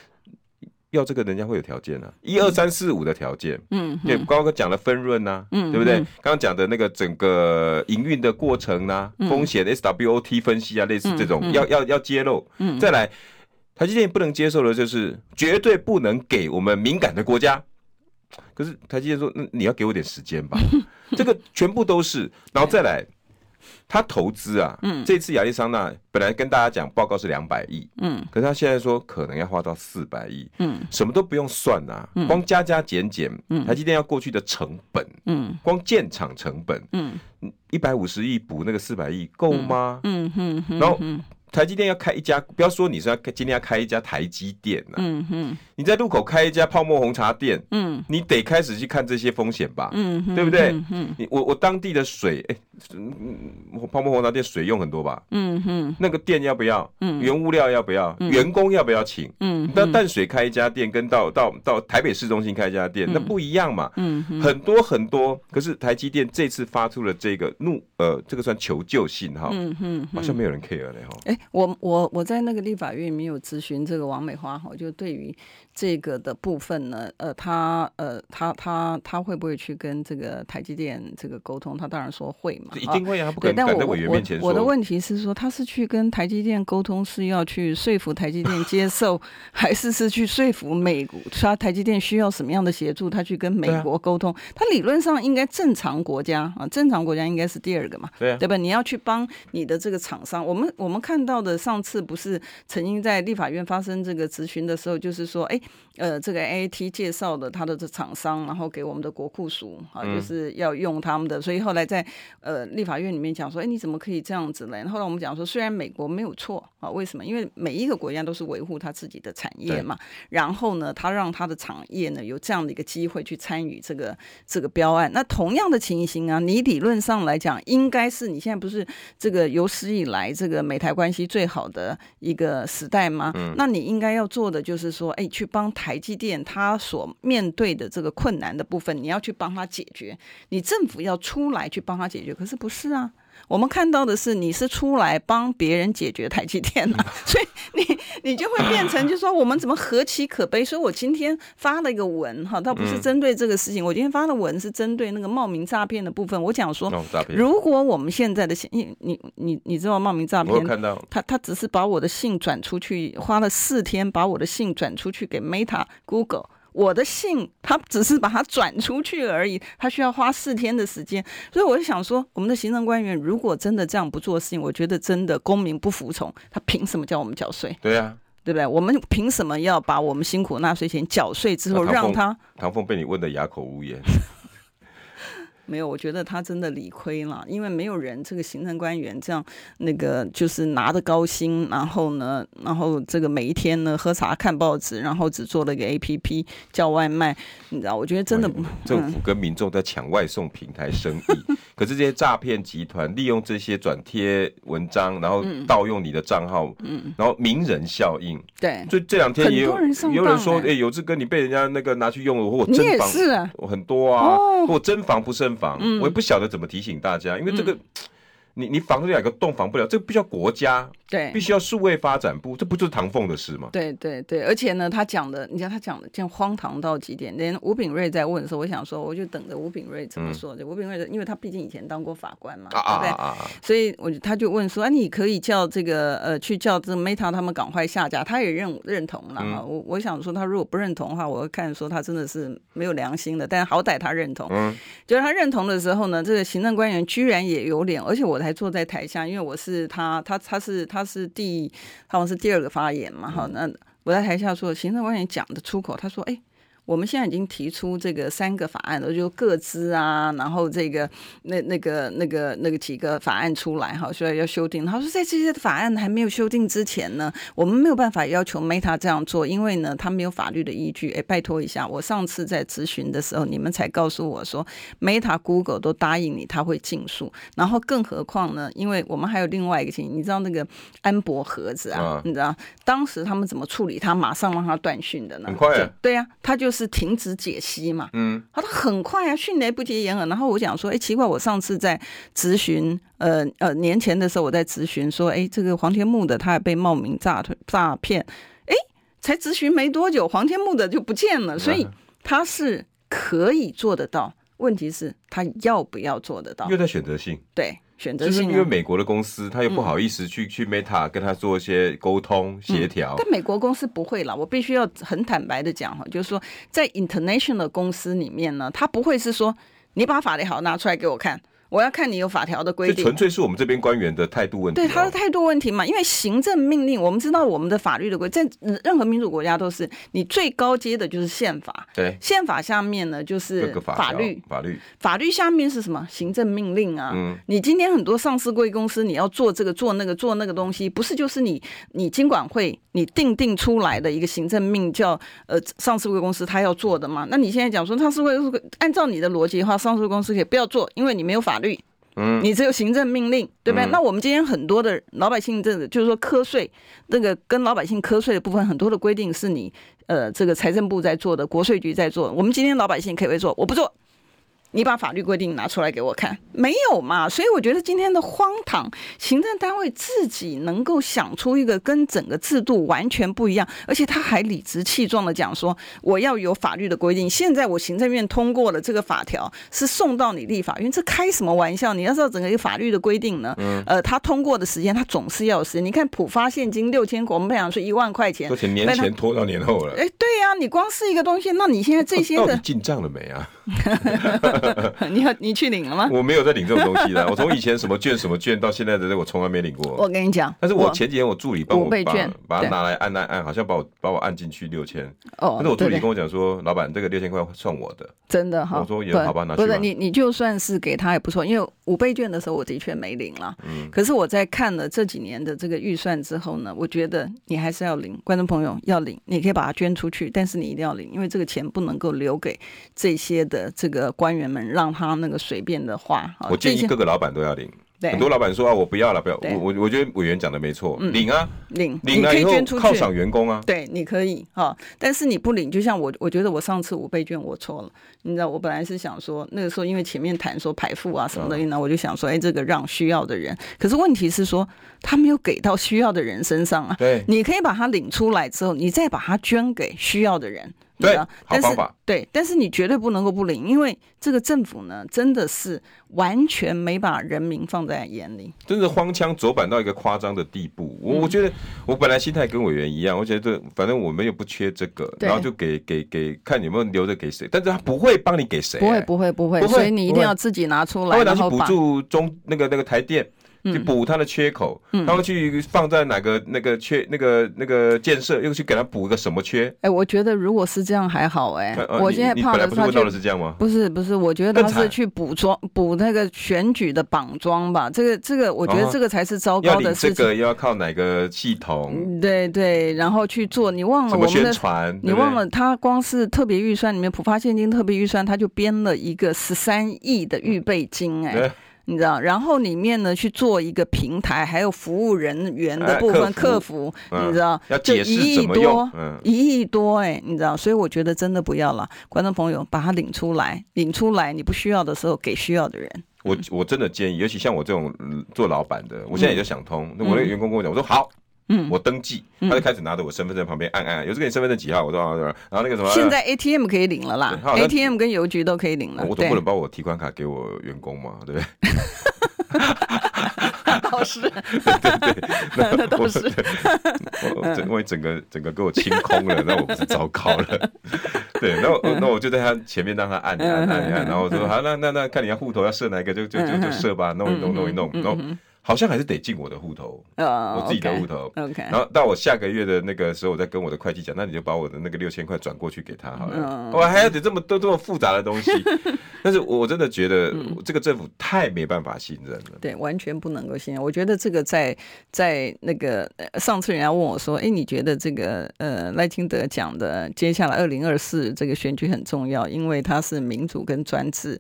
要这个人家会有条件啊，一二三四五的条件，嗯，对，刚刚讲了分润呐，嗯，对不对？刚刚讲的那个整个营运的过程呐、啊，风险 SWOT 分析啊，类似这种，要要要揭露，嗯，再来，台积电不能接受的就是绝对不能给我们敏感的国家，可是台积电说，那你要给我点时间吧，这个全部都是，然后再来。他投资啊，嗯，这次亚利桑那本来跟大家讲报告是两百亿，嗯，可是他现在说可能要花到四百亿，嗯，什么都不用算啊，嗯，光加加减减，嗯，台积电要过去的成本，嗯，光建厂成本，嗯，一百五十亿补那个四百亿够吗？嗯。哼，然后台积电要开一家，不要说你是要今天要开一家台积电啊，嗯哼，你在路口开一家泡沫红茶店，嗯，你得开始去看这些风险吧，嗯，对不对？嗯，你我我当地的水，泡沫红茶店水用很多吧？嗯哼，那个店要不要？嗯，原物料要不要？嗯、员工要不要请？嗯，但淡水开一家店，跟到到到台北市中心开一家店，嗯、那不一样嘛。嗯，很多很多。可是台积电这次发出了这个怒，呃，这个算求救信哈。嗯哼，好像没有人 care 了哈。哎、欸，我我我在那个立法院没有咨询这个王美花哈，就对于这个的部分呢，呃，他呃他他他会不会去跟这个台积电这个沟通？他当然说会嘛，一定会啊，他不可能但我在委员面前说。我的问题是说，他是去跟台积电沟通，是要去说服台积电接受，还是是去说服美国？他台积电需要什么样的协助，他去跟美国沟通？他理论上应该正常国家啊，正常国家应该是第二个嘛，对、啊、对吧？你要去帮你的这个厂商。我们我们看到的上次不是曾经在立法院发生这个质询的时候，就是说，哎，呃，这个 AAT 介绍的他的这厂商，然后给我们的国库署啊，就是要用他们的，所以后来在呃立法院里面讲说，哎，你怎么可以这样子呢？后来我们讲说，虽然美国没有错啊，为什么？因为每一个国家都是维护他自己的产业嘛。然后呢，他让他的产业呢有这样的一个机会去参与这个这个标案。那同样的情形啊，你理论上来讲，应该是你现在不是这个有史以来这个美台关系最好的一个时代吗？嗯，那你应该要做的就是说，哎，去帮台积电他所面对的这个困难的部分，你要去帮他解决。你政府要出来去帮他解决，可是不是啊？我们看到的是，你是出来帮别人解决台积电啊，所以你你就会变成，就是说我们怎么何其可悲？所以我今天发了一个文哈，倒不是针对这个事情，我今天发的文是针对那个冒名诈骗的部分。我讲说，如果我们现在的信，你你你你知道冒名诈骗？我看到他他只是把我的信转出去，花了四天把我的信转出去给 Meta、Google。我的信，他只是把它转出去而已，他需要花四天的时间，所以我就想说，我们的行政官员如果真的这样不做事情，我觉得真的公民不服从，他凭什么叫我们缴税？对啊，对不对？我们凭什么要把我们辛苦纳税钱缴税之后让他？唐凤被你问的哑口无言。没有，我觉得他真的理亏了，因为没有人这个行政官员这样那个就是拿着高薪，然后呢，然后这个每一天呢喝茶看报纸，然后只做了一个 APP 叫外卖，你知道？我觉得真的不，政府跟民众在抢外送平台生意，嗯、可是这些诈骗集团利用这些转贴文章，然后盗用你的账号，嗯，然后名人效应，对，就这两天也有人有人说，哎、欸，有志哥你被人家那个拿去用了，或者真房是啊，很多啊，哦、或真房不胜我也不晓得怎么提醒大家，因为这个，嗯、你你防这两个洞防不了，这个必须要国家。对，必须要数位发展部，这不就是唐凤的事吗？对对对，而且呢，他讲的，你知道他讲的这样荒唐到极点。连吴炳瑞在问的时候，我想说，我就等着吴炳瑞怎么说。就吴炳瑞，因为他毕竟以前当过法官嘛，啊、对不对？啊、所以我他就问说，啊，你可以叫这个呃，去叫这 Meta 他们赶快下架。他也认认同了。嗯、我我想说，他如果不认同的话，我会看说他真的是没有良心的。但好歹他认同。嗯。就是他认同的时候呢，这个行政官员居然也有脸，而且我还坐在台下，因为我是他，他他是他是第。他好像是第二个发言嘛，哈，那我在台下说，行政官员讲的出口，他说，哎。我们现在已经提出这个三个法案了，就各资啊，然后这个那那个那个那个几个法案出来哈，所以要修订。他说在这些法案还没有修订之前呢，我们没有办法要求 Meta 这样做，因为呢，他没有法律的依据。哎，拜托一下，我上次在咨询的时候，你们才告诉我说，Meta、Google 都答应你，他会尽速。然后更何况呢，因为我们还有另外一个情，你知道那个安博盒子啊，啊你知道当时他们怎么处理他，马上让他断讯的呢？很快啊，对呀、啊，他就是。是停止解析嘛？嗯，他很快啊，迅雷不及掩耳。然后我讲说，哎，奇怪，我上次在咨询，呃呃，年前的时候我在咨询说，哎，这个黄天木的他还被冒名诈诈骗，哎，才咨询没多久，黄天木的就不见了。所以他是可以做得到，问题是他要不要做得到？又在选择性，对。选择性、啊、就是因为美国的公司，他又不好意思去、嗯、去 Meta 跟他做一些沟通协调、嗯。但美国公司不会啦，我必须要很坦白的讲哈，就是说在 international 公司里面呢，他不会是说你把法律好拿出来给我看。我要看你有法条的规定，纯粹是我们这边官员的态度问题。对他的态度问题嘛，因为行政命令，我们知道我们的法律的规，在任何民主国家都是你最高阶的就是宪法。对，宪法下面呢就是法律，法律，法律下面是什么？行政命令啊。嗯，你今天很多上市贵公司，你要做这个做那个做那个东西，不是就是你你经管会你定定出来的一个行政命叫呃上市贵公司他要做的嘛？那你现在讲说上市公司按照你的逻辑的话，上市柜公司可以不要做，因为你没有法。律嗯，你只有行政命令，对不对？嗯、那我们今天很多的老百姓，这个就是说课税，那个跟老百姓课税的部分，很多的规定是你呃这个财政部在做的，国税局在做。我们今天老百姓可以不可以做？我不做。你把法律规定拿出来给我看，没有嘛？所以我觉得今天的荒唐，行政单位自己能够想出一个跟整个制度完全不一样，而且他还理直气壮的讲说，我要有法律的规定。现在我行政院通过了这个法条，是送到你立法院，这开什么玩笑？你要知道整个一个法律的规定呢，嗯，呃，他通过的时间，他总是要有时间。你看普发现金六千，我们不想说一万块钱，而且年前拖到年后了。哎，对呀，你光是一个东西，那你现在这些的进账了没啊？你要你去领了吗？我没有在领这种东西的。我从以前什么券什么券到现在的这，我从来没领过。我跟你讲，但是我前几天我助理帮我把把它拿来按按按，好像把我把我按进去六千。哦，但是我助理跟我讲说，老板这个六千块算我的，真的哈。我说也好吧，拿去。不是你你就算是给他也不错，因为五倍券的时候我的确没领了。嗯。可是我在看了这几年的这个预算之后呢，我觉得你还是要领，观众朋友要领，你可以把它捐出去，但是你一定要领，因为这个钱不能够留给这些的这个官员们，让他那个随便的花。我建议各个老板都要领。很多老板说啊，我不要了，不要。我我我觉得委员讲的没错，领啊，领领了以后犒赏员工啊。对，你可以哈，但是你不领，就像我，我觉得我上次五倍券我错了。你知道，我本来是想说，那个时候因为前面谈说排富啊什么的，呢，我就想说，哎，这个让需要的人。可是问题是说，他没有给到需要的人身上啊。对，你可以把它领出来之后，你再把它捐给需要的人。对，好方法。对，但是你绝对不能够不领，因为这个政府呢，真的是完全没把人民放在眼里，真的荒腔走板到一个夸张的地步。我、嗯、我觉得我本来心态跟委员一样，我觉得反正我们又不缺这个，然后就给给给看有没有留着给谁，但是他不会帮你给谁、欸，不会不会不会，所以你一定要自己拿出来，他拿去补助中那个那个台电。去补它的缺口，嗯、他们去放在哪个那个缺那个那个建设，又去给他补一个什么缺？哎、欸，我觉得如果是这样还好哎、欸。啊、我现在怕的是这样吗？不是不是，我觉得他是去补装补那个选举的绑桩吧。这个这个，我觉得这个才是糟糕的事情。这个要靠哪个系统？对对，然后去做。你忘了我们的宣传？你忘了他光是特别预算里面普发现金特别预算，他就编了一个十三亿的预备金哎、欸。你知道，然后里面呢去做一个平台，还有服务人员的部分，客服，你知道，就一亿多，一亿多，哎，你知道，所以我觉得真的不要了，观众朋友，把它领出来，领出来，你不需要的时候给需要的人。我我真的建议，尤其像我这种做老板的，我现在也就想通，那我的员工跟我讲，我说好。嗯，我登记，他就开始拿着我身份证旁边按按，有这个你身份证几号？我说啊，然后那个什么，现在 ATM 可以领了啦，ATM 跟邮局都可以领了。我总不能把我提款卡给我员工嘛，对不对？倒是，对 对对，那倒是，我整万一整个整个给我清空了，那我不是糟糕了？对，那我那我就在他前面让他按按按按，然后我说好，那那那看你要户头要设哪一个，就就就就设吧，弄一弄弄一弄，然后。好像还是得进我的户头，oh, 我自己的户头。OK，然后到我下个月的那个时候，我再跟我的会计讲，那你就把我的那个六千块转过去给他好了。我、oh, 还要得这么多这么复杂的东西，但是我真的觉得这个政府太没办法信任了。嗯、对，完全不能够信任。我觉得这个在在那个上次人家问我说，哎，你觉得这个呃赖清德讲的接下来二零二四这个选举很重要，因为他是民主跟专制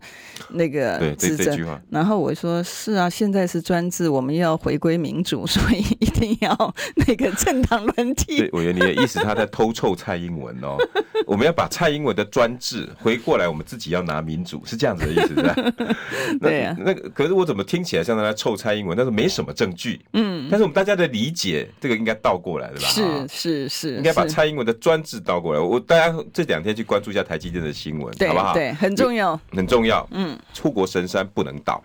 那个对这句话。然后我说是啊，现在是专制。我们要回归民主，所以一定要那个政党轮替。对，委员，你的意思他在偷臭蔡英文哦？我们要把蔡英文的专制回过来，我们自己要拿民主，是这样子的意思，是吧？对呀。那个可是我怎么听起来像他在臭蔡英文？但是没什么证据。嗯。但是我们大家的理解，这个应该倒过来，的吧？是是是。应该把蔡英文的专制倒过来。我大家这两天去关注一下台积电的新闻，好不好？对，很重要，很重要。嗯。出国神山不能倒。